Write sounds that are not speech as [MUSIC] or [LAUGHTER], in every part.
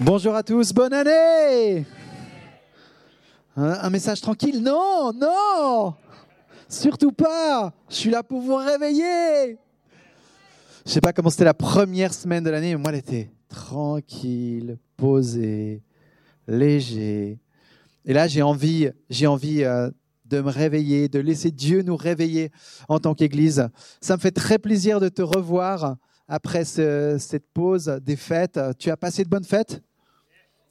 Bonjour à tous, bonne année un, message tranquille Non, non Surtout pas Je suis là pour vous réveiller Je sais pas comment c'était la première semaine de l'année, mais moi elle était tranquille, posée, léger. Et là j'ai envie, j'ai envie euh, de me réveiller, de laisser Dieu nous réveiller en tant qu'Église. Ça me fait très plaisir de te revoir après ce- cette pause des fêtes. Tu as passé de bonnes fêtes?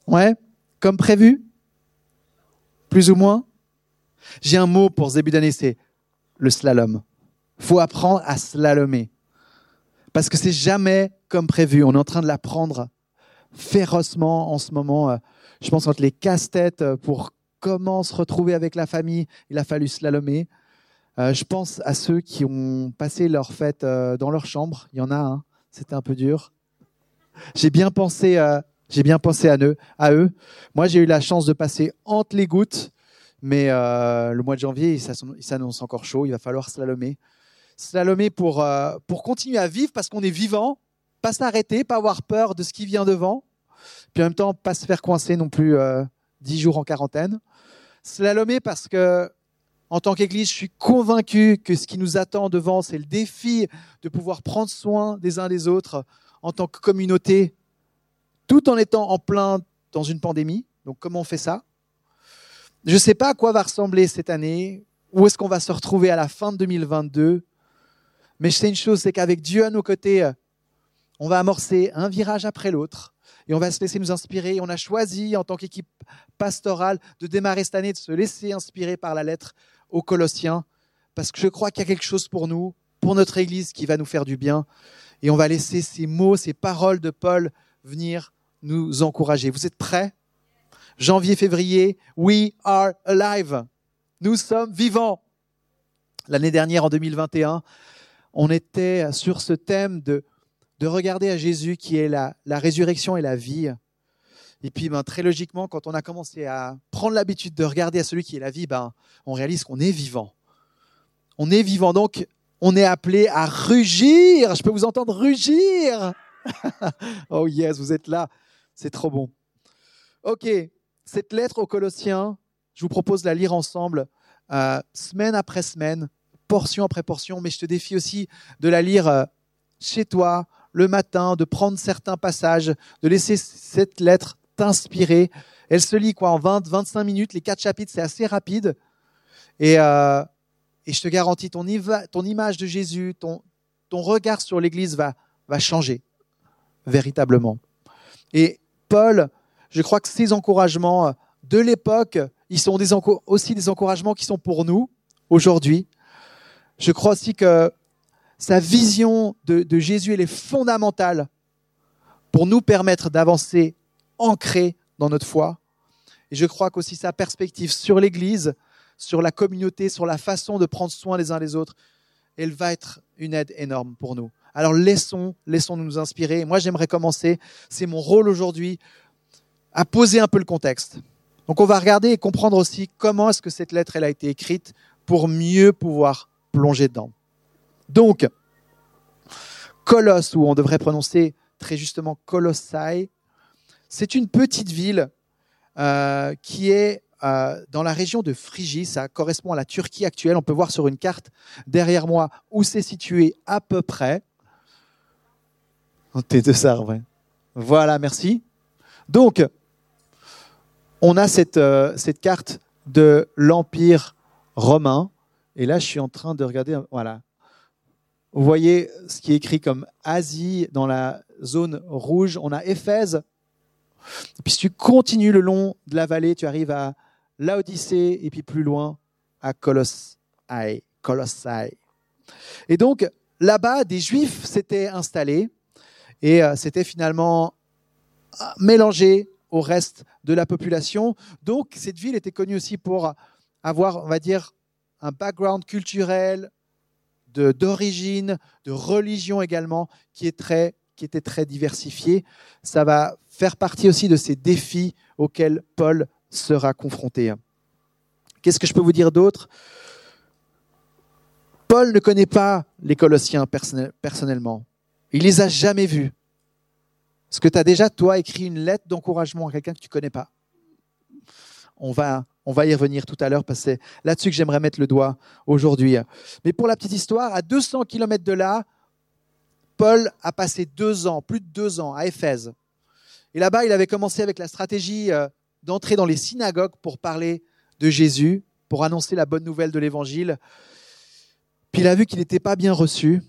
Ouais Comme prévu? Plus ou moins? J'ai un mot pour ce début d'année, c'est le slalom. faut apprendre à slalomer. Parce que c'est jamais comme prévu. On est en train de l'apprendre férocement en ce moment. Je pense entre les casse-têtes pour comment se retrouver avec la famille, il a fallu slalomer. Euh, je pense à ceux qui ont passé leur fête euh, dans leur chambre. Il y en a un, c'était un peu dur. J'ai bien pensé, euh, à eux. Moi, j'ai eu la chance de passer entre les gouttes, mais le mois de janvier, il s'annonce encore chaud. Il va falloir slalomer, slalomer pour pour continuer à vivre parce qu'on est vivant, pas s'arrêter, pas avoir peur de ce qui vient devant, puis en même temps pas se faire coincer non plus dix jours en quarantaine. Slalomer parce que en tant qu'Église, je suis convaincu que ce qui nous attend devant, c'est le défi de pouvoir prendre soin des uns des autres en tant que communauté, tout en étant en plein dans une pandémie. Donc comment on fait ça? Je ne sais pas à quoi va ressembler cette année, où est-ce qu'on va se retrouver à la fin de 2022, mais je sais une chose, c'est qu'avec Dieu à nos côtés, on va amorcer un virage après l'autre et on va se laisser nous inspirer. On a choisi en tant qu'équipe pastorale de démarrer cette année, de se laisser inspirer par la lettre aux Colossiens, parce que je crois qu'il y a quelque chose pour nous, pour notre Église, qui va nous faire du bien. Et on va laisser ces mots, ces paroles de Paul venir nous encourager. Vous êtes prêts? Janvier, février, we are alive. Nous sommes vivants. L'année dernière, en 2021, on était sur ce thème de, de regarder à Jésus qui est la, la résurrection et la vie. Et puis, ben, très logiquement, quand on a commencé à prendre l'habitude de regarder à celui qui est la vie, ben, on réalise qu'on est vivant. On est vivant, donc on est appelé à rugir. Je peux vous entendre rugir. [LAUGHS] oh yes, vous êtes là. C'est trop bon. Ok, cette lettre aux Colossiens, je vous propose de la lire ensemble, euh, semaine après semaine, portion après portion, mais je te défie aussi de la lire euh, chez toi, le matin, de prendre certains passages, de laisser cette lettre t'inspirer. Elle se lit quoi en 20, 25 minutes. Les quatre chapitres, c'est assez rapide. Et, euh, et je te garantis, ton, image de Jésus, ton, ton regard sur l'Église va, va changer véritablement. Et Paul, je crois que ces encouragements euh, de l'époque, ils sont aussi des encouragements qui sont pour nous aujourd'hui. Je crois aussi que sa vision de, de Jésus, elle est fondamentale pour nous permettre d'avancer ancrés dans notre foi. Et je crois qu'aussi sa perspective sur l'Église, sur la communauté, sur la façon de prendre soin les uns des autres, elle va être une aide énorme pour nous. Alors laissons, laissons nous inspirer. Moi, j'aimerais commencer, c'est mon rôle aujourd'hui, à poser un peu le contexte. Donc on va regarder et comprendre aussi comment est-ce que cette lettre elle a été écrite pour mieux pouvoir plonger dedans. Donc, Colosse, ou on devrait prononcer très justement Colossae, c'est une petite ville euh, qui est euh, dans la région de Phrygie. Ça correspond à la Turquie actuelle. On peut voir sur une carte derrière moi où c'est situé à peu près. Oh, T'es de ça, ouais. Voilà, merci. Donc, on a cette, euh, cette carte de l'Empire romain. Et là, je suis en train de regarder. Voilà. Vous voyez ce qui est écrit comme Asie dans la zone rouge. On a Éphèse. Et puis si tu continues le long de la vallée, tu arrives à Laodicée et puis plus loin à Colossae. Et donc là-bas, des Juifs s'étaient installés et euh, s'étaient finalement euh, mélangés au reste de la population. Donc cette ville était connue aussi pour avoir, on va dire, un background culturel, de- d'origine, de, religion également, qui, est très, qui était très diversifié. Ça va faire partie aussi de ces défis auxquels Paul sera confronté. Qu'est-ce que je peux vous dire d'autre? Paul ne connaît pas les Colossiens personnel- personnellement. Il les a jamais vus. Est-ce que tu as déjà, toi, écrit une lettre d'encouragement à quelqu'un que tu ne connais pas? On va, on va y revenir tout à l'heure parce que c'est là-dessus que j'aimerais mettre le doigt aujourd'hui. Mais pour la petite histoire, à 200 km de là, Paul a passé deux ans, plus de deux ans, à Éphèse. Et là-bas, il avait commencé avec la stratégie euh, d'entrer dans les synagogues pour parler de Jésus, pour annoncer la bonne nouvelle de l'Évangile. Puis il a vu qu'il n'était pas bien reçu.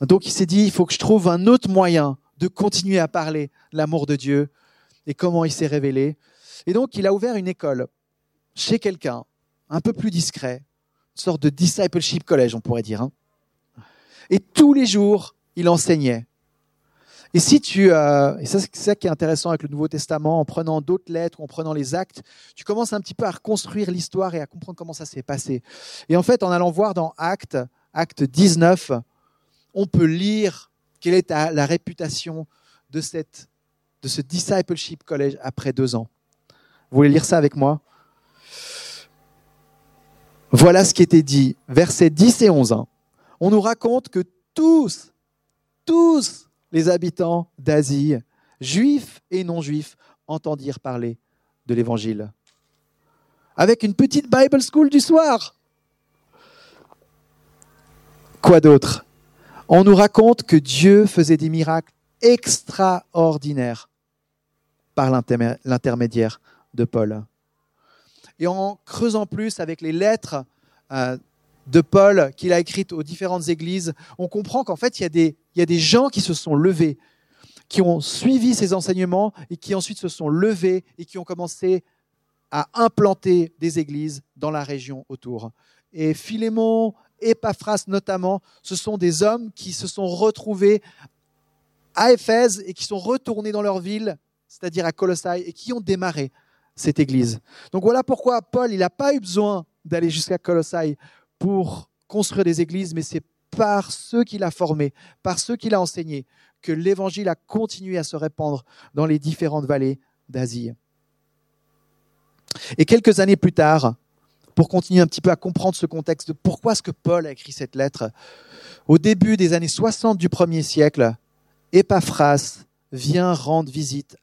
Donc il s'est dit, il faut que je trouve un autre moyen de continuer à parler de l'amour de Dieu et comment il s'est révélé. Et donc il a ouvert une école chez quelqu'un, un peu plus discret, une sorte de discipleship college, on pourrait dire. Hein. Et tous les jours, il enseignait. Et si tu, euh, et ça c'est ça qui est intéressant avec le Nouveau Testament, en prenant d'autres lettres ou en prenant les actes, tu commences un petit peu à reconstruire l'histoire et à comprendre comment ça s'est passé. Et en fait, en allant voir dans Actes, Acte 19, on peut lire quelle est la réputation de, cette, de ce discipleship college après deux ans. Vous voulez lire ça avec moi? Voilà ce qui était dit, versets 10 et 11. On nous raconte que tous, tous les habitants d'Asie, juifs et non-juifs, entendirent parler de l'Évangile. Avec une petite Bible School du soir. Quoi d'autre? On nous raconte que Dieu faisait des miracles extraordinaires par l'intermédiaire de Paul. Et en creusant plus avec les lettres euh, de Paul qu'il a écrites aux différentes églises, on comprend qu'en fait, il y, a des, gens qui se sont levés, qui ont suivi ses enseignements et qui ensuite se sont levés et qui ont commencé à implanter des églises dans la région autour. Et Philémon, Epaphras notamment, ce sont des hommes qui se sont retrouvés à Éphèse et qui sont retournés dans leur ville, c'est-à-dire à Colossae, et qui ont démarré cette église. Donc voilà pourquoi Paul, il n'a pas eu besoin d'aller jusqu'à Colossae pour construire des églises, mais c'est par ceux qu'il a formés, par ceux qu'il a enseignés, que l'évangile a continué à se répandre dans les différentes vallées d'Asie. Et quelques années plus tard, pour continuer un petit peu à comprendre ce contexte de pourquoi est-ce que Paul a écrit cette lettre, au début des années 60 du premier siècle, Epaphras vient rendre visite.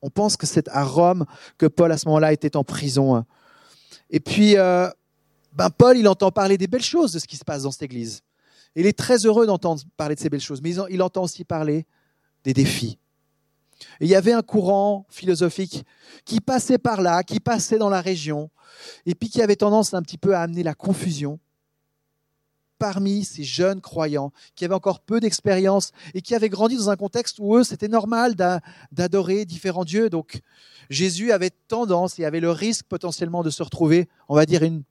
On pense que c'est à Rome que Paul à ce moment-là était en prison. Et puis, euh, ben Paul, il entend parler des belles choses de ce qui se passe dans cette église. Il est très heureux d'entendre parler de ces belles choses, mais il entend aussi parler des défis. Il y avait un courant philosophique qui passait par là, qui passait dans la région, et puis qui avait tendance un petit peu à amener la confusion parmi ces jeunes croyants qui avaient encore peu d'expérience et qui avaient grandi dans un contexte où eux, c'était normal d'adorer différents dieux. Donc Jésus avait tendance et avait le risque potentiellement de se retrouver, on va dire, une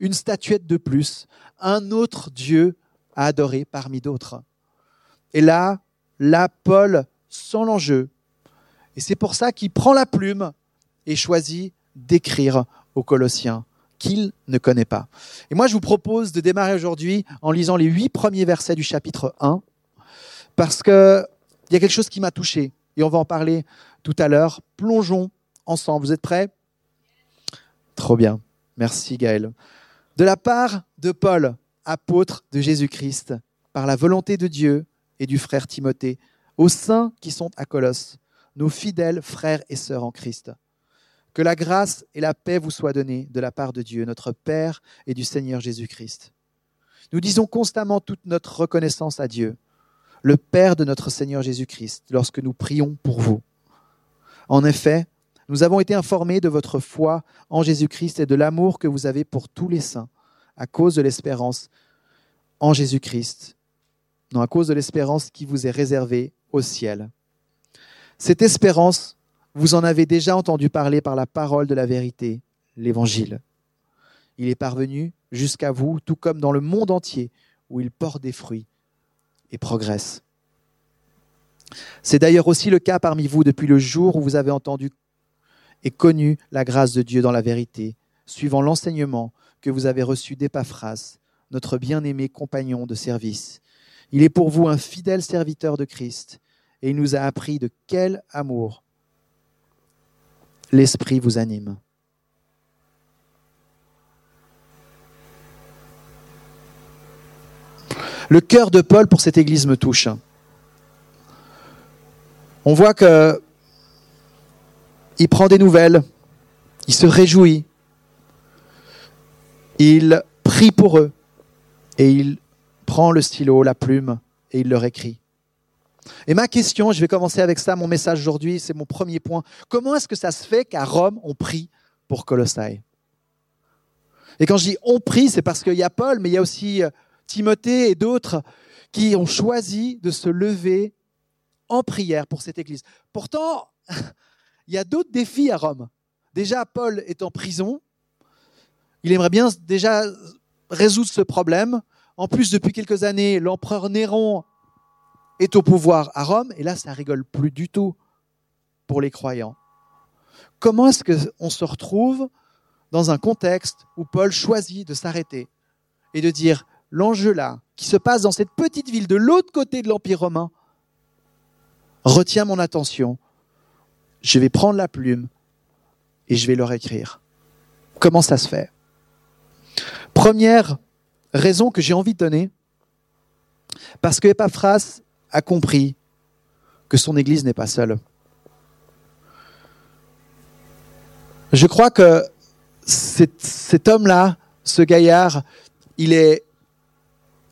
une statuette de plus, un autre Dieu à adorer parmi d'autres. Et là, là, Paul sent l'enjeu. Et c'est pour ça qu'il prend la plume et choisit d'écrire aux Colossiens qu'il ne connaît pas. Et moi, je vous propose de démarrer aujourd'hui en lisant les huit premiers versets du chapitre 1, parce qu'il y a quelque chose qui m'a touché, et on va en parler tout à l'heure. Plongeons ensemble. Vous êtes prêts? Trop bien. Merci Gaël de la part de Paul, apôtre de Jésus-Christ, par la volonté de Dieu et du frère Timothée, aux saints qui sont à Colosse, nos fidèles frères et sœurs en Christ. Que la grâce et la paix vous soient données de la part de Dieu, notre Père et du Seigneur Jésus-Christ. Nous disons constamment toute notre reconnaissance à Dieu, le Père de notre Seigneur Jésus-Christ, lorsque nous prions pour vous. En effet, nous avons été informés de votre foi en Jésus-Christ et de l'amour que vous avez pour tous les saints, à cause de l'espérance en Jésus-Christ, non à cause de l'espérance qui vous est réservée au ciel. Cette espérance, vous en avez déjà entendu parler par la parole de la vérité, l'Évangile. Il est parvenu jusqu'à vous, tout comme dans le monde entier, où il porte des fruits et progresse. C'est d'ailleurs aussi le cas parmi vous depuis le jour où vous avez entendu et connu la grâce de Dieu dans la vérité, suivant l'enseignement que vous avez reçu d'Epaphras, notre bien-aimé compagnon de service. Il est pour vous un fidèle serviteur de Christ, et il nous a appris de quel amour l'Esprit vous anime. Le cœur de Paul pour cette Église me touche. On voit que il prend des nouvelles, il se réjouit, il prie pour eux et il prend le stylo, la plume et il leur écrit. Et ma question, je vais commencer avec ça, mon message aujourd'hui, c'est mon premier point. Comment est-ce que ça se fait qu'à Rome, on prie pour Colossae? Et quand je dis on prie, c'est parce qu'il y a Paul, mais il y a aussi euh, Timothée et d'autres qui ont choisi de se lever en prière pour cette église. Pourtant, il y a d'autres défis à Rome. Déjà, Paul est en prison. Il aimerait bien déjà résoudre ce problème. En plus, depuis quelques années, l'empereur Néron est au pouvoir à Rome, et là, ça rigole plus du tout pour les croyants. Comment est-ce qu'on se retrouve dans un contexte où Paul choisit de s'arrêter et de dire l'enjeu là, qui se passe dans cette petite ville de l'autre côté de l'Empire romain, retient mon attention. Je vais prendre la plume et je vais leur écrire. Comment ça se fait? Première raison que j'ai envie de donner, parce que Epaphras a compris que son Église n'est pas seule. Je crois que cet, homme-là, ce gaillard, il est,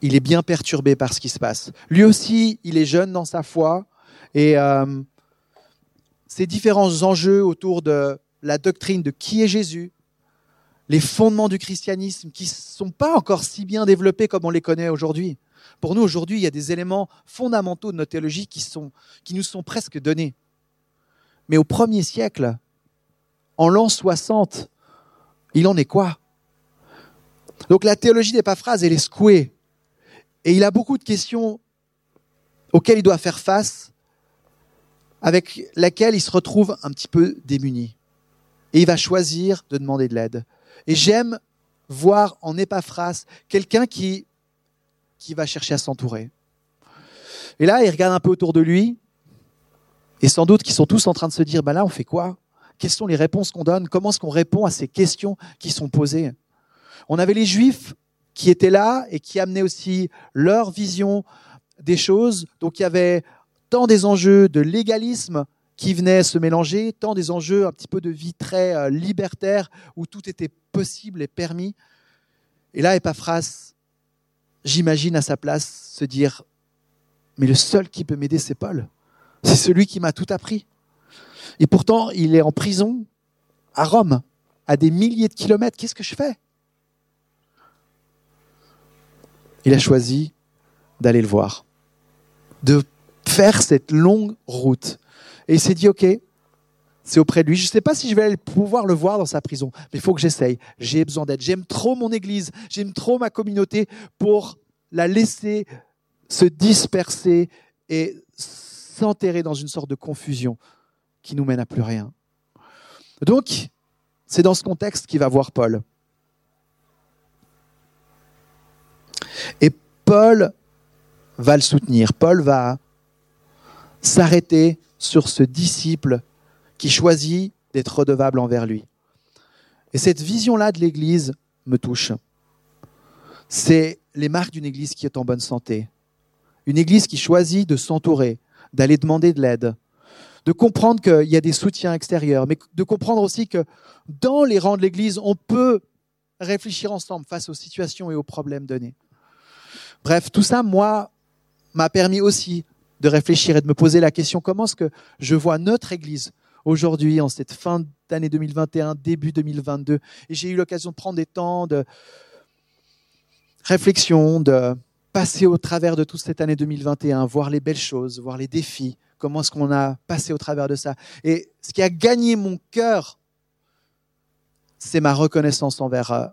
il est bien perturbé par ce qui se passe. Lui aussi, il est jeune dans sa foi et euh, ces différents enjeux autour de la doctrine de qui est Jésus, les fondements du christianisme qui ne sont pas encore si bien développés comme on les connaît aujourd'hui. Pour nous, aujourd'hui, il y a des éléments fondamentaux de notre théologie qui, sont, qui nous sont presque donnés. Mais au premier siècle, en l'an 60, il en est quoi? Donc la théologie n'est pas phrase, elle est secouée. Et il a beaucoup de questions auxquelles il doit faire face, avec lesquelles il se retrouve un petit peu démuni. Et il va choisir de demander de l'aide. Et j'aime voir en Épaphras quelqu'un qui qui va chercher à s'entourer. Et là, il regarde un peu autour de lui, et sans doute qu'ils sont tous en train de se dire, bah là, on fait quoi? Quelles sont les réponses qu'on donne? Comment est-ce qu'on répond à ces questions qui sont posées? On avait les Juifs qui étaient là et qui amenaient aussi leur vision des choses. Donc il y avait tant des enjeux de légalisme qui venaient se mélanger, tant des enjeux un petit peu de vie très euh, libertaire où tout était possible et permis. Et là, Epaphras j'imagine à sa place se dire, mais le seul qui peut m'aider, c'est Paul. C'est celui qui m'a tout appris. Et pourtant, il est en prison à Rome, à des milliers de kilomètres. Qu'est-ce que je fais? Il a choisi d'aller le voir, de faire cette longue route. Et il s'est dit, OK, c'est auprès de lui. Je ne sais pas si je vais pouvoir le voir dans sa prison, mais il faut que j'essaye. J'ai besoin d'aide. J'aime trop mon église, j'aime trop ma communauté pour la laisser se disperser et s'enterrer dans une sorte de confusion qui nous mène à plus rien. Donc, c'est dans ce contexte qu'il va voir Paul. Et Paul va le soutenir. Paul va s'arrêter sur ce disciple qui choisit d'être redevable envers lui. Et cette vision-là de l'Église me touche. C'est les marques d'une Église qui est en bonne santé. Une Église qui choisit de s'entourer, d'aller demander de l'aide, de comprendre qu'il y a des soutiens extérieurs, mais de comprendre aussi que dans les rangs de l'Église, on peut réfléchir ensemble face aux situations et aux problèmes donnés. Bref, tout ça, moi, m'a permis aussi de réfléchir et de me poser la question, comment est-ce que je vois notre Église aujourd'hui, en cette fin d'année 2021, début 2022. Et j'ai eu l'occasion de prendre des temps de réflexion, de passer au travers de toute cette année 2021, voir les belles choses, voir les défis, comment est-ce qu'on a passé au travers de ça. Et ce qui a gagné mon cœur, c'est ma reconnaissance envers, euh,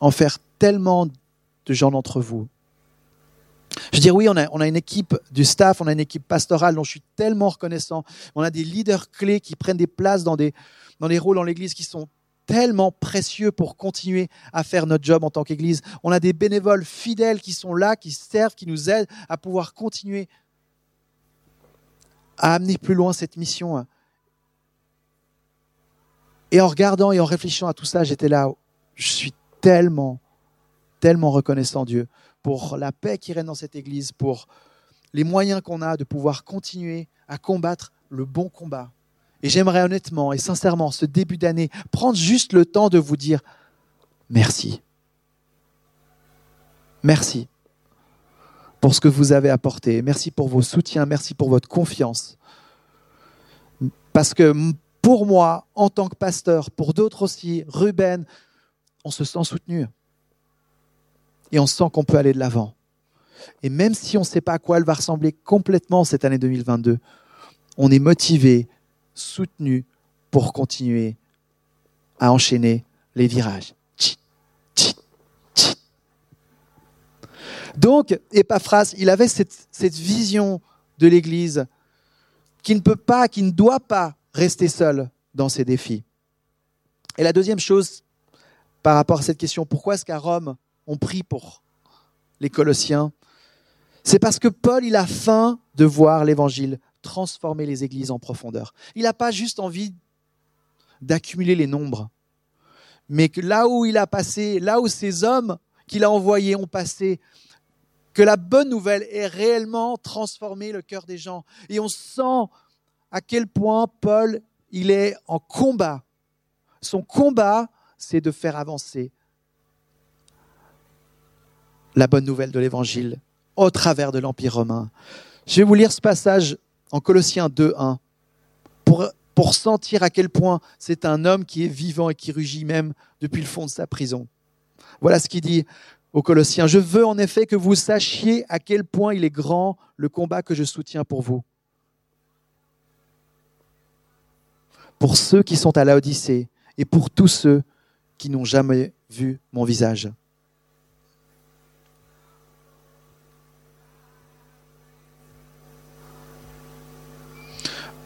envers tellement de gens d'entre vous veux dire, oui, on a, une équipe du staff, on a une équipe pastorale dont je suis tellement reconnaissant. On a des leaders clés qui prennent des places dans des, dans les rôles dans l'Église qui sont tellement précieux pour continuer à faire notre job en tant qu'Église. On a des bénévoles fidèles qui sont là, qui servent, qui nous aident à pouvoir continuer à amener plus loin cette mission. Et en regardant et en réfléchissant à tout ça, j'étais là, je suis tellement, tellement reconnaissant Dieu pour la paix qui règne dans cette Église, pour les moyens qu'on a de pouvoir continuer à combattre le bon combat. Et j'aimerais honnêtement et sincèrement, ce début d'année, prendre juste le temps de vous dire merci. Merci pour ce que vous avez apporté. Merci pour vos soutiens. Merci pour votre confiance. Parce que pour moi, en tant que pasteur, pour d'autres aussi, Ruben, on se sent soutenu. Et on sent qu'on peut aller de l'avant. Et même si on ne sait pas à quoi elle va ressembler complètement cette année 2022, on est motivé, soutenu pour continuer à enchaîner les virages. Donc, Epaphras, il avait cette, cette vision de l'Église qui ne peut pas, qui ne doit pas rester seul dans ses défis. Et la deuxième chose par rapport à cette question, pourquoi est-ce qu'à Rome, on prie pour les Colossiens C'est parce que Paul, il a faim de voir l'Évangile transformer les églises en profondeur. Il n'a pas juste envie d'accumuler les nombres, mais que là où il a passé, là où ces hommes qu'il a envoyés ont passé, que la bonne nouvelle ait réellement transformé le cœur des gens. Et on sent à quel point Paul, il est en combat. Son combat, c'est de faire avancer la bonne nouvelle de l'Évangile au travers de l'Empire romain. Je vais vous lire ce passage en Colossiens 2.1 pour, pour sentir à quel point c'est un homme qui est vivant et qui rugit même depuis le fond de sa prison. Voilà ce qu'il dit aux Colossiens. Je veux en effet que vous sachiez à quel point il est grand le combat que je soutiens pour vous. Pour ceux qui sont à la Odyssée et pour tous ceux qui n'ont jamais vu mon visage.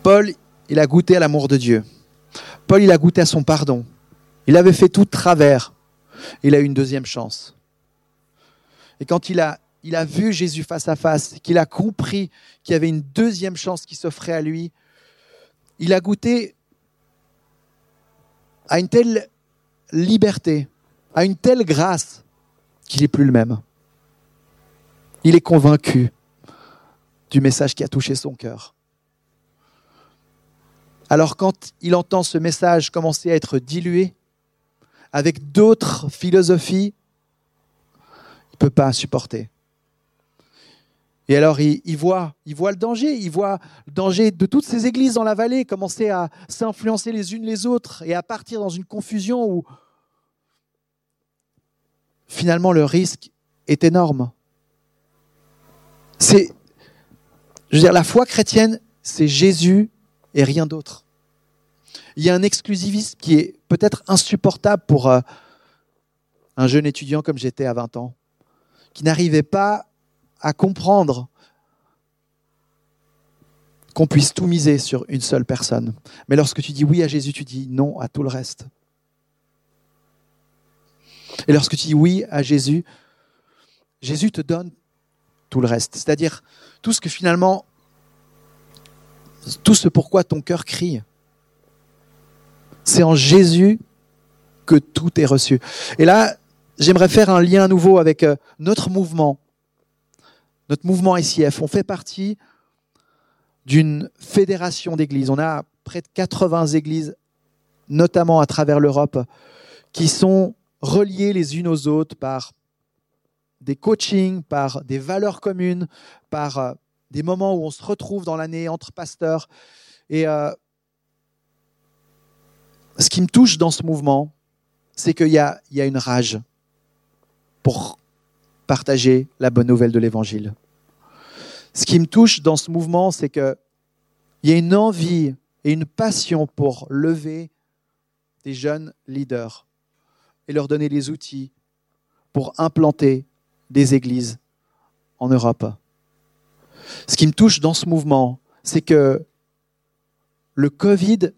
Paul, il a goûté à l'amour de Dieu. Paul, il a goûté à son pardon. Il avait fait tout travers. Il a eu une deuxième chance. Et quand il a, il a vu Jésus face à face, qu'il a compris qu'il y avait une deuxième chance qui s'offrait à lui, il a goûté à une telle liberté, à une telle grâce qu'il n'est plus le même. Il est convaincu du message qui a touché son cœur. Alors quand il entend ce message commencer à être dilué avec d'autres philosophies, il ne peut pas supporter. Et alors il, voit, voit le danger, il voit le danger de toutes ces églises dans la vallée commencer à s'influencer les unes les autres et à partir dans une confusion où finalement le risque est énorme. C'est, je veux dire, la foi chrétienne, c'est Jésus et rien d'autre. Il y a un exclusivisme qui est peut-être insupportable pour euh, un jeune étudiant comme j'étais à 20 ans, qui n'arrivait pas à comprendre qu'on puisse tout miser sur une seule personne. Mais lorsque tu dis oui à Jésus, tu dis non à tout le reste. Et lorsque tu dis oui à Jésus, Jésus te donne tout le reste. C'est-à-dire tout ce que finalement tout ce pourquoi ton cœur crie. C'est en Jésus que tout est reçu. Et là, j'aimerais faire un lien nouveau avec euh, notre mouvement. Notre mouvement ICF, on fait partie d'une fédération d'églises. On a près de 80 églises, notamment à travers l'Europe, qui sont reliées les unes aux autres par des coachings, par des valeurs communes, par euh, des moments où on se retrouve dans l'année entre pasteurs. Et euh, ce qui me touche dans ce mouvement, c'est qu'il y y a une rage pour partager la bonne nouvelle de l'Évangile. Ce qui me touche dans ce mouvement, c'est qu'il y a une envie et une passion pour lever des jeunes leaders et leur donner les outils pour implanter des églises en Europe. Ce qui me touche dans ce mouvement, c'est que le Covid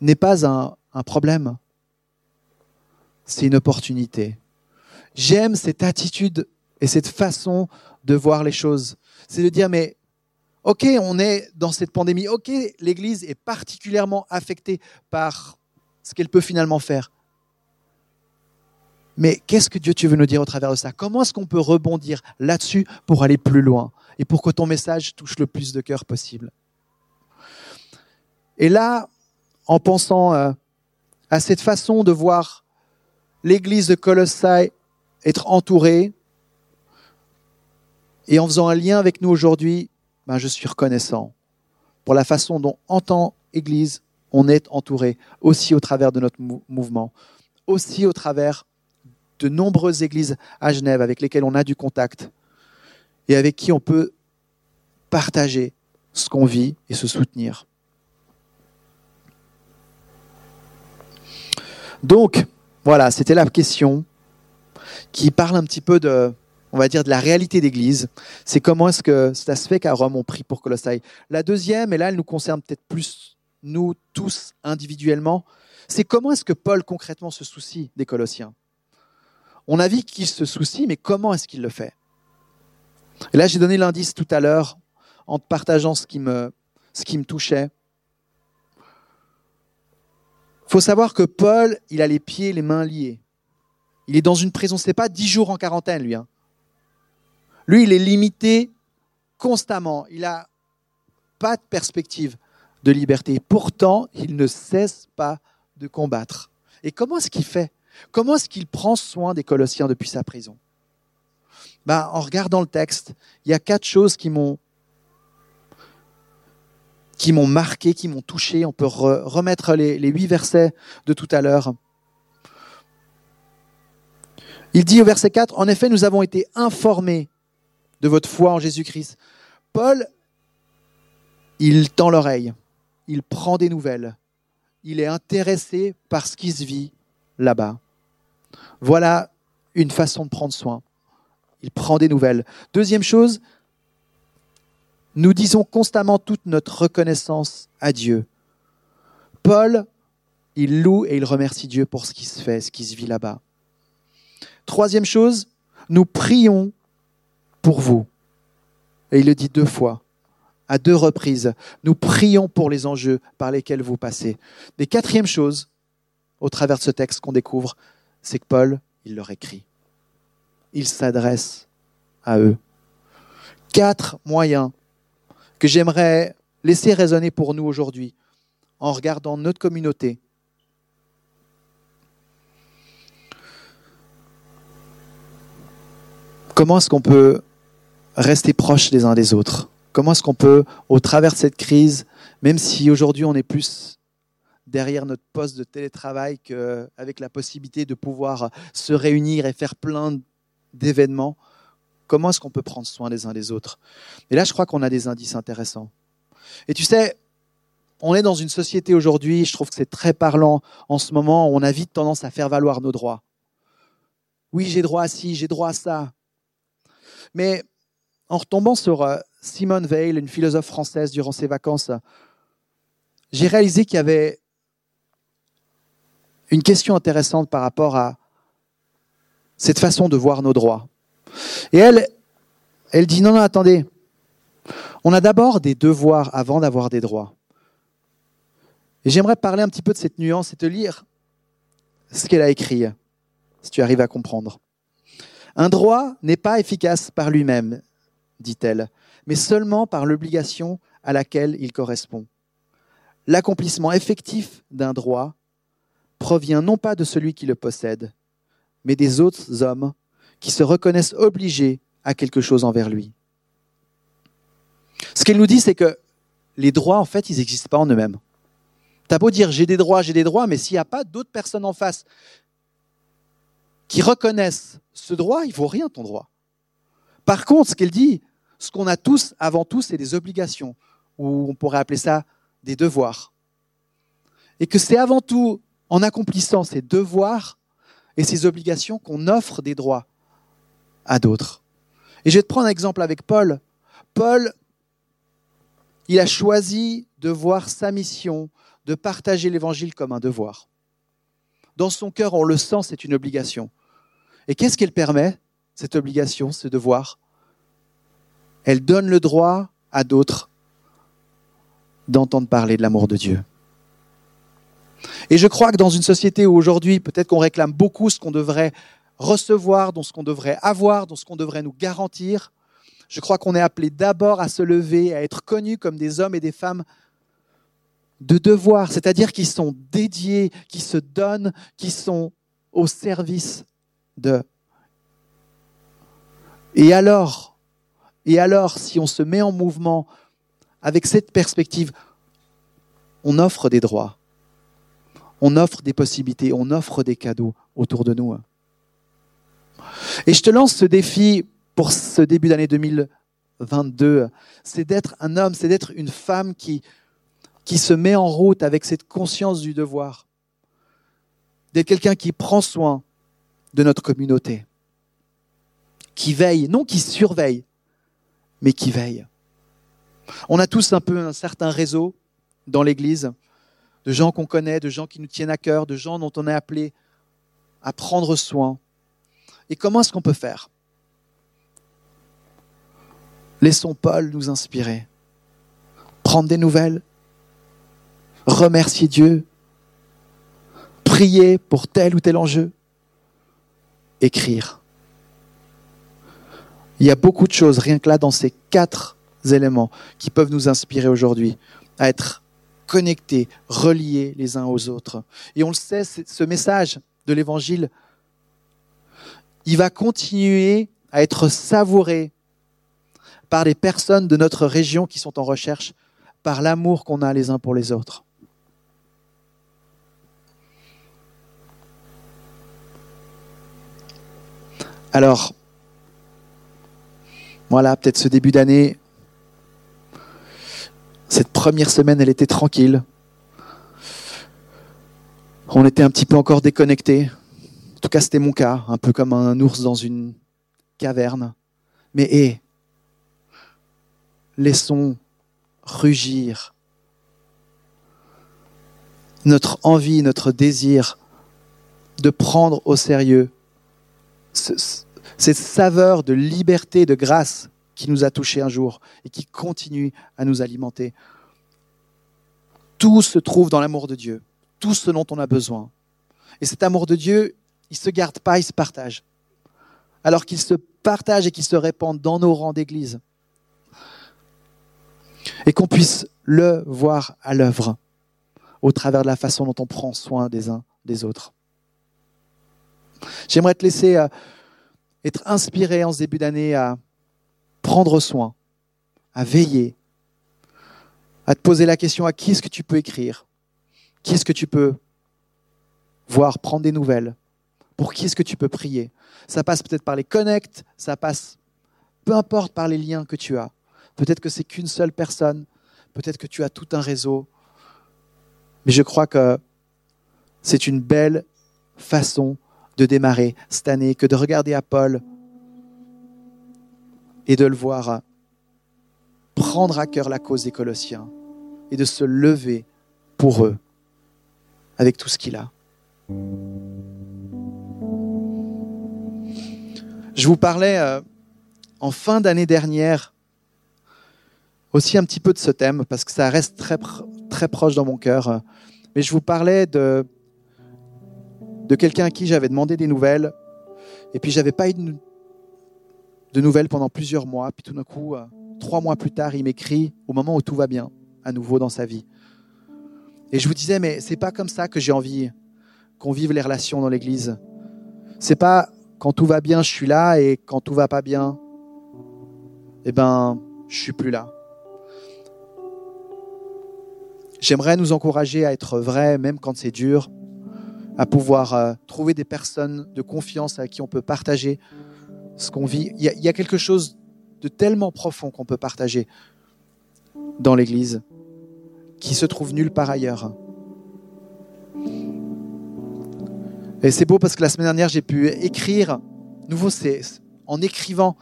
n'est pas un, problème, c'est une opportunité. J'aime cette attitude et cette façon de voir les choses. C'est de dire, mais ok, on est dans cette pandémie, ok, l'Église est particulièrement affectée par ce qu'elle peut finalement faire. Mais qu'est-ce que Dieu tu veux nous dire au travers de ça? Comment est-ce qu'on peut rebondir là-dessus pour aller plus loin et pour que ton message touche le plus de cœurs possible? Et là, en pensant euh, à cette façon de voir l'église de Colossae être entourée, et en faisant un lien avec nous aujourd'hui, ben je suis reconnaissant pour la façon dont, en tant qu'Église, on est entouré, aussi au travers de notre mouvement, aussi au travers de nombreuses églises à Genève avec lesquelles on a du contact et avec qui on peut partager ce qu'on vit et se soutenir. Donc, voilà, c'était la question qui parle un petit peu de, on va dire, de la réalité d'Église. C'est comment est-ce que ça se fait qu'à Rome, on prie pour Colossae. La deuxième, et là, elle nous concerne peut-être plus nous tous individuellement, c'est comment est-ce que Paul concrètement se soucie des Colossiens? On a vu qu'il se soucie, mais comment est-ce qu'il le fait? Et là, j'ai donné l'indice tout à l'heure en partageant ce qui me, touchait. Il faut savoir que Paul, il a les pieds et les mains liés. Il est dans une prison, ce n'est pas dix jours en quarantaine, lui. Hein. Lui, il est limité constamment. Il n'a pas de perspective de liberté. Pourtant, il ne cesse pas de combattre. Et comment est-ce qu'il fait? Comment est-ce qu'il prend soin des Colossiens depuis sa prison? Ben, En regardant le texte, il y a quatre choses qui m'ont qui m'ont marqué, qui m'ont touché. On peut remettre les, les huit versets de tout à l'heure. Il dit au verset 4, En effet, nous avons été informés de votre foi en Jésus-Christ. Paul, il tend l'oreille, il prend des nouvelles, il est intéressé par ce qui se vit là-bas. Voilà une façon de prendre soin. Il prend des nouvelles. Deuxième chose, nous disons constamment toute notre reconnaissance à Dieu. Paul, il loue et il remercie Dieu pour ce qui se fait, ce qui se vit là-bas. Troisième chose, nous prions pour vous. Et il le dit deux fois, à deux reprises. Nous prions pour les enjeux par lesquels vous passez. Et quatrième chose, au travers de ce texte qu'on découvre, c'est que Paul, il leur écrit. Il s'adresse à eux. Quatre moyens que j'aimerais laisser résonner pour nous aujourd'hui en regardant notre communauté. Comment est-ce qu'on peut rester proches les uns des autres? Comment est-ce qu'on peut, au travers de cette crise, même si aujourd'hui on est plus derrière notre poste de télétravail qu'avec la possibilité de pouvoir se réunir et faire plein d'événements, comment est-ce qu'on peut prendre soin les uns des autres? Et là, je crois qu'on a des indices intéressants. Et tu sais, on est dans une société aujourd'hui, je trouve que c'est très parlant en ce moment, on a vite tendance à faire valoir nos droits. Oui, j'ai droit à ci, j'ai droit à ça. Mais en retombant sur euh, Simone Veil, une philosophe française durant ses vacances, j'ai réalisé qu'il y avait une question intéressante par rapport à cette façon de voir nos droits. Et elle, elle dit non, non, attendez, on a d'abord des devoirs avant d'avoir des droits. Et j'aimerais parler un petit peu de cette nuance et te lire ce qu'elle a écrit, si tu arrives à comprendre. Un droit n'est pas efficace par lui-même, dit-elle, mais seulement par l'obligation à laquelle il correspond. L'accomplissement effectif d'un droit provient non pas de celui qui le possède, mais des autres hommes qui se reconnaissent obligés à quelque chose envers lui. Ce qu'elle nous dit, c'est que les droits, en fait, ils n'existent pas en eux-mêmes. T'as beau dire j'ai des droits, j'ai des droits, mais s'il n'y a pas d'autres personnes en face qui reconnaissent ce droit, il vaut rien ton droit. Par contre, ce qu'elle dit, ce qu'on a tous avant tout, c'est des obligations, ou on pourrait appeler ça des devoirs. Et que c'est avant tout en accomplissant ces devoirs et ces obligations qu'on offre des droits à d'autres. Et je vais te prendre un exemple avec Paul. Paul, il a choisi de voir sa mission de partager l'évangile comme un devoir. Dans son cœur, on le sent, c'est une obligation. Et qu'est-ce qu'elle permet, cette obligation, ce devoir? Elle donne le droit à d'autres d'entendre parler de l'amour de Dieu. Et je crois que dans une société où aujourd'hui, peut-être qu'on réclame beaucoup ce qu'on devrait recevoir, dans ce qu'on devrait avoir, dans ce qu'on devrait nous garantir. Je crois qu'on est appelé d'abord à se lever, à être connus comme des hommes et des femmes de devoir, c'est-à-dire qui sont dédiés, qui se donnent, qui sont au service de. Et alors, et alors, si on se met en mouvement avec cette perspective, on offre des droits, on offre des possibilités, on offre des cadeaux autour de nous. Et je te lance ce défi pour ce début d'année 2022, c'est d'être un homme, c'est d'être une femme qui, qui se met en route avec cette conscience du devoir, d'être quelqu'un qui prend soin de notre communauté, qui veille, non qui surveille, mais qui veille. On a tous un peu un certain réseau dans l'Église, de gens qu'on connaît, de gens qui nous tiennent à cœur, de gens dont on est appelé à prendre soin. Et comment est-ce qu'on peut faire? Laissons Paul nous inspirer. Prendre des nouvelles, remercier Dieu, prier pour tel ou tel enjeu, écrire. Il y a beaucoup de choses, rien que là, dans ces quatre éléments, qui peuvent nous inspirer aujourd'hui à être connectés, reliés les uns aux autres. Et on le sait, ce message de l'Évangile, il va continuer à être savouré par les personnes de notre région qui sont en recherche, par l'amour qu'on a les uns pour les autres. Alors, voilà, peut-être ce début d'année, cette première semaine, elle était tranquille. On était un petit peu encore déconnectés. En tout cas, c'était mon cas, un peu comme un ours dans une caverne. Mais hé, laissons rugir notre envie, notre désir de prendre au sérieux cette saveur de liberté, de grâce qui nous a touchés un jour et qui continue à nous alimenter. Tout se trouve dans l'amour de Dieu, tout ce dont on a besoin. Et cet amour de Dieu, il ne se garde pas, il se partage. Alors qu'il se partage et qu'il se répand dans nos rangs d'église et qu'on puisse le voir à l'œuvre au travers de la façon dont on prend soin des uns des autres. J'aimerais te laisser euh, être inspiré en ce début d'année à prendre soin, à veiller, à te poser la question à qui est-ce que tu peux écrire, qui est-ce que tu peux voir, prendre des nouvelles, pour qui est-ce que tu peux prier? Ça passe peut-être par les connects, ça passe peu importe par les liens que tu as. Peut-être que c'est qu'une seule personne, peut-être que tu as tout un réseau. Mais je crois que c'est une belle façon de démarrer cette année que de regarder à Paul et de le voir prendre à cœur la cause des Colossiens et de se lever pour eux avec tout ce qu'il a. Je vous parlais euh, en fin d'année dernière aussi un petit peu de ce thème parce que ça reste très, proche dans mon cœur. Mais je vous parlais de, de quelqu'un à qui j'avais demandé des nouvelles et puis j'avais pas eu de, nouvelles pendant plusieurs mois. Puis tout d'un coup, euh, trois mois plus tard, il m'écrit au moment où tout va bien à nouveau dans sa vie. Et je vous disais, mais c'est pas comme ça que j'ai envie qu'on vive les relations dans l'Église. C'est pas quand tout va bien, je suis là, et quand tout va pas bien, eh ben, je suis plus là. J'aimerais nous encourager à être vrais, même quand c'est dur, à pouvoir euh, trouver des personnes de confiance avec qui on peut partager ce qu'on vit. Il y, a, quelque chose de tellement profond qu'on peut partager dans l'Église qui se trouve nulle part ailleurs. Et c'est beau parce que la semaine dernière, j'ai pu écrire, nouveau, c'est en écrivant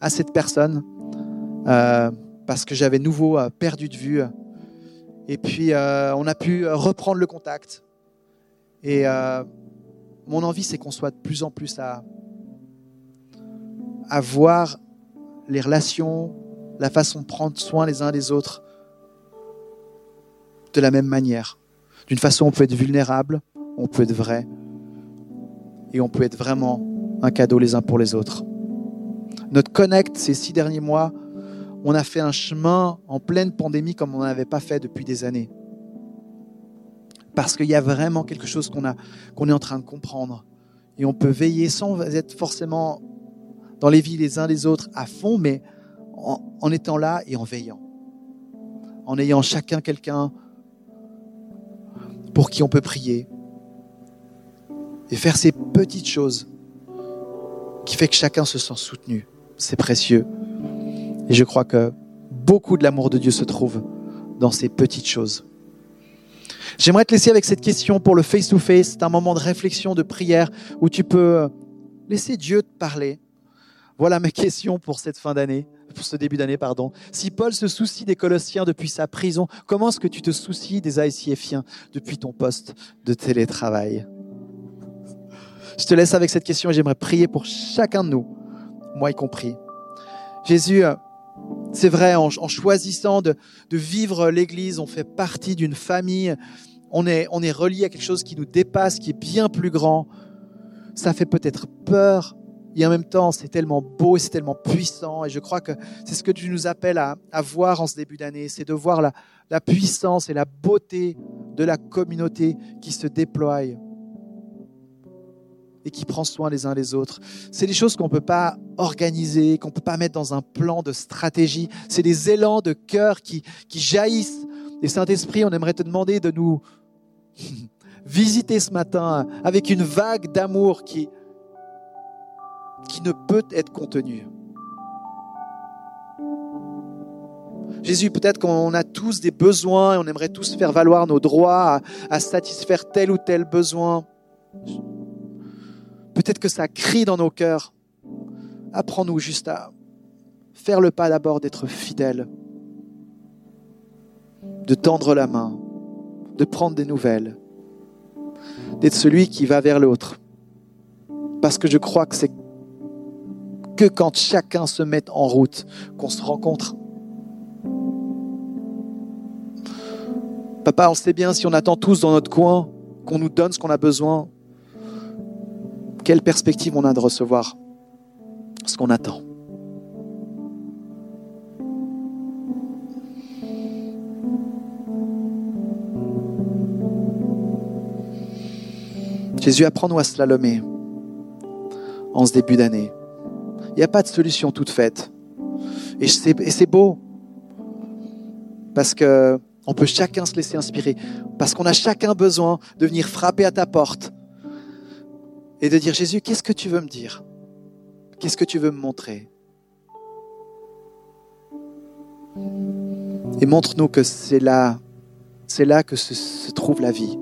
à cette personne, euh, parce que j'avais nouveau euh, perdu de vue et puis, euh, on a pu reprendre le contact. Et mon envie, c'est qu'on soit de plus en plus à, à voir les relations, la façon de prendre soin les uns des autres de la même manière. D'une façon, on peut être vulnérable, on peut être vrai, et on peut être vraiment un cadeau les uns pour les autres. Notre Connect, ces six derniers mois, on a fait un chemin en pleine pandémie comme on n'avait pas fait depuis des années. Parce qu'il y a vraiment quelque chose qu'on qu'on est en train de comprendre. Et on peut veiller sans être forcément dans les vies les uns des autres à fond, mais en, en étant là et en veillant. En ayant chacun quelqu'un pour qui on peut prier. Et faire ces petites choses qui fait que chacun se sent soutenu. C'est précieux. Et je crois que beaucoup de l'amour de Dieu se trouve dans ces petites choses. J'aimerais te laisser avec cette question pour le face-to-face. C'est un moment de réflexion, de prière, où tu peux laisser Dieu te parler. Voilà mes questions pour cette fin d'année, pour ce début d'année, pardon. Si Paul se soucie des Colossiens depuis sa prison, comment est-ce que tu te soucies des ICFiens depuis ton poste de télétravail? Je te laisse avec cette question et j'aimerais prier pour chacun de nous, moi y compris. Jésus, c'est vrai, en, choisissant de, vivre l'Église, on fait partie d'une famille, on est relié à quelque chose qui nous dépasse, qui est bien plus grand. Ça fait peut-être peur, et en même temps, c'est tellement beau et c'est tellement puissant. Et je crois que c'est ce que tu nous appelles à, voir en ce début d'année, c'est de voir la, puissance et la beauté de la communauté qui se déploie et qui prend soin les uns les autres. C'est des choses qu'on ne peut pas organiser, qu'on ne peut pas mettre dans un plan de stratégie. C'est des élans de cœur qui, qui jaillissent. Et Saint-Esprit, on aimerait te demander de nous [LAUGHS] visiter ce matin avec une vague d'amour qui, qui ne peut être contenue. Jésus, peut-être qu'on a tous des besoins et on aimerait tous faire valoir nos droits à satisfaire tel ou tel besoin. Peut-être que ça crie dans nos cœurs. Apprends-nous juste à faire le pas d'abord d'être fidèle, de tendre la main, de prendre des nouvelles, d'être celui qui va vers l'autre. Parce que je crois que c'est que quand chacun se met en route qu'on se rencontre. Papa, on sait bien si on attend tous dans notre coin qu'on nous donne ce qu'on a besoin, quelle perspective on a de recevoir ce qu'on attend. Jésus, apprends-nous à slalomer en ce début d'année. Il n'y a pas de solution toute faite. Et c'est beau. Parce qu'on peut chacun se laisser inspirer. Parce qu'on a chacun besoin de venir frapper à ta porte et de dire Jésus, qu'est-ce que tu veux me dire? Qu'est-ce que tu veux me montrer? Et montre-nous que c'est là, c'est là que se trouve la vie.